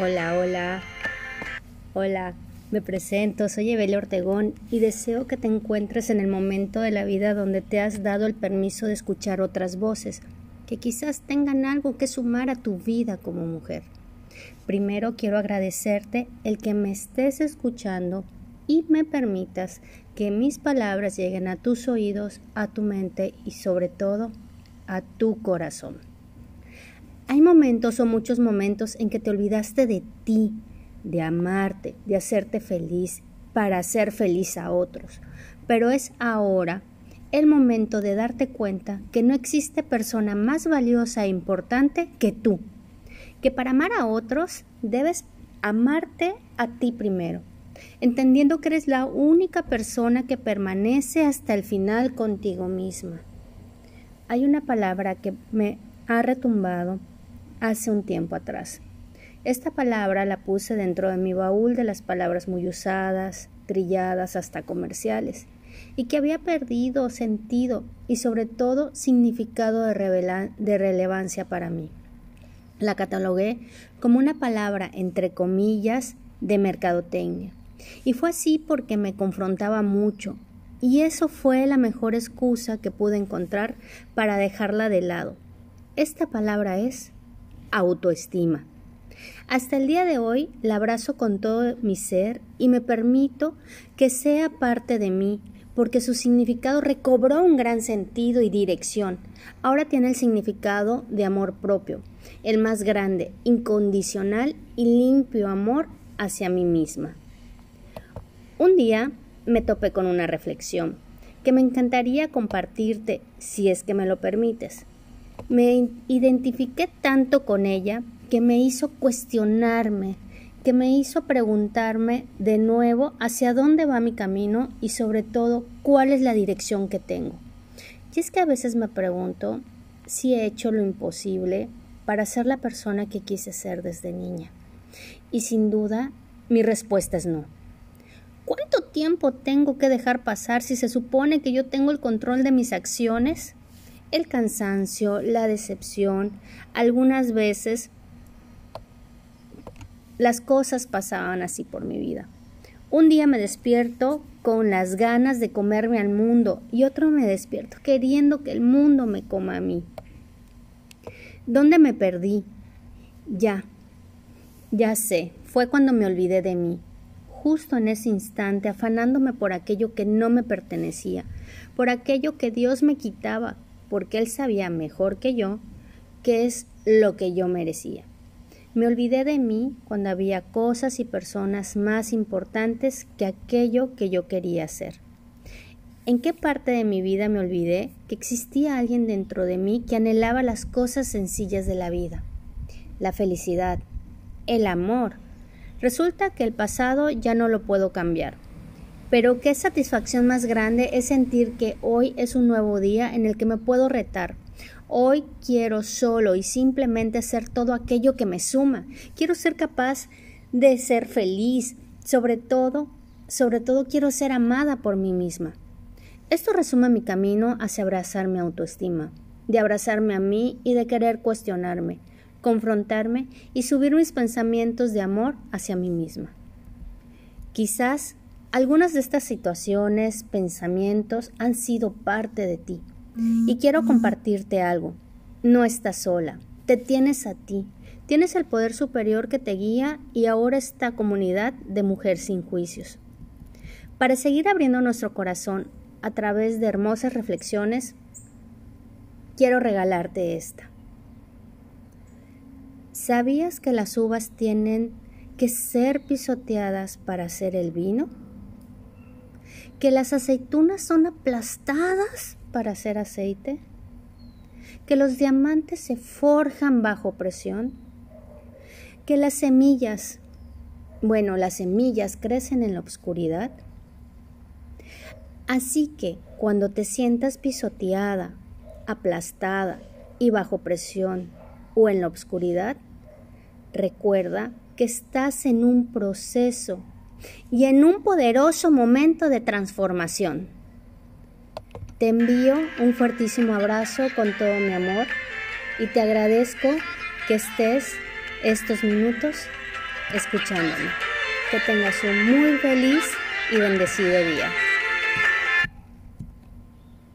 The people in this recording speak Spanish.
Hola, hola. Hola, me presento, soy Evelia Ortegón y deseo que te encuentres en el momento de la vida donde te has dado el permiso de escuchar otras voces que quizás tengan algo que sumar a tu vida como mujer. Primero quiero agradecerte el que me estés escuchando y me permitas que mis palabras lleguen a tus oídos, a tu mente y sobre todo a tu corazón. Hay momentos o muchos momentos en que te olvidaste de ti, de amarte, de hacerte feliz para hacer feliz a otros. Pero es ahora el momento de darte cuenta que no existe persona más valiosa e importante que tú. Que para amar a otros debes amarte a ti primero, entendiendo que eres la única persona que permanece hasta el final contigo misma. Hay una palabra que me ha retumbado hace un tiempo atrás. Esta palabra la puse dentro de mi baúl de las palabras muy usadas, trilladas hasta comerciales, y que había perdido sentido y sobre todo significado de, relevancia para mí. La catalogué como una palabra entre comillas de mercadotecnia. Y fue así porque me confrontaba mucho, y eso fue la mejor excusa que pude encontrar para dejarla de lado. Esta palabra es autoestima. Hasta el día de hoy la abrazo con todo mi ser y me permito que sea parte de mí, porque su significado recobró un gran sentido y dirección. Ahora tiene el significado de amor propio, el más grande, incondicional y limpio amor hacia mí misma. Un día me topé con una reflexión que me encantaría compartirte si es que me lo permites. Me identifiqué tanto con ella que me hizo cuestionarme, que me hizo preguntarme de nuevo hacia dónde va mi camino y sobre todo cuál es la dirección que tengo. Y es que a veces me pregunto si he hecho lo imposible para ser la persona que quise ser desde niña. Y sin duda, mi respuesta es no. ¿Cuánto tiempo tengo que dejar pasar si se supone que yo tengo el control de mis acciones? El cansancio, la decepción, algunas veces las cosas pasaban así por mi vida. Un día me despierto con las ganas de comerme al mundo y otro me despierto queriendo que el mundo me coma a mí. ¿Dónde me perdí? Ya, ya sé, fue cuando me olvidé de mí, justo en ese instante afanándome por aquello que no me pertenecía, por aquello que Dios me quitaba, porque él sabía mejor que yo qué es lo que yo merecía. Me olvidé de mí cuando había cosas y personas más importantes que aquello que yo quería hacer. ¿En qué parte de mi vida me olvidé que existía alguien dentro de mí que anhelaba las cosas sencillas de la vida? La felicidad, el amor. Resulta que el pasado ya no lo puedo cambiar pero qué satisfacción más grande es sentir que hoy es un nuevo día en el que me puedo retar. Hoy quiero solo y simplemente hacer todo aquello que me suma. Quiero ser capaz de ser feliz. Sobre todo, sobre todo quiero ser amada por mí misma. Esto resume mi camino hacia abrazar mi autoestima, de abrazarme a mí y de querer cuestionarme, confrontarme y subir mis pensamientos de amor hacia mí misma. Quizás algunas de estas situaciones, pensamientos han sido parte de ti. Y quiero compartirte algo. No estás sola, te tienes a ti. Tienes el poder superior que te guía y ahora esta comunidad de mujeres sin juicios. Para seguir abriendo nuestro corazón a través de hermosas reflexiones, quiero regalarte esta. ¿Sabías que las uvas tienen que ser pisoteadas para hacer el vino? Que las aceitunas son aplastadas para hacer aceite, que los diamantes se forjan bajo presión, que las semillas, bueno, las semillas crecen en la oscuridad. Así que cuando te sientas pisoteada, aplastada y bajo presión o en la oscuridad, recuerda que estás en un proceso y en un poderoso momento de transformación. Te envío un fuertísimo abrazo con todo mi amor y te agradezco que estés estos minutos escuchándome. Que tengas un muy feliz y bendecido día.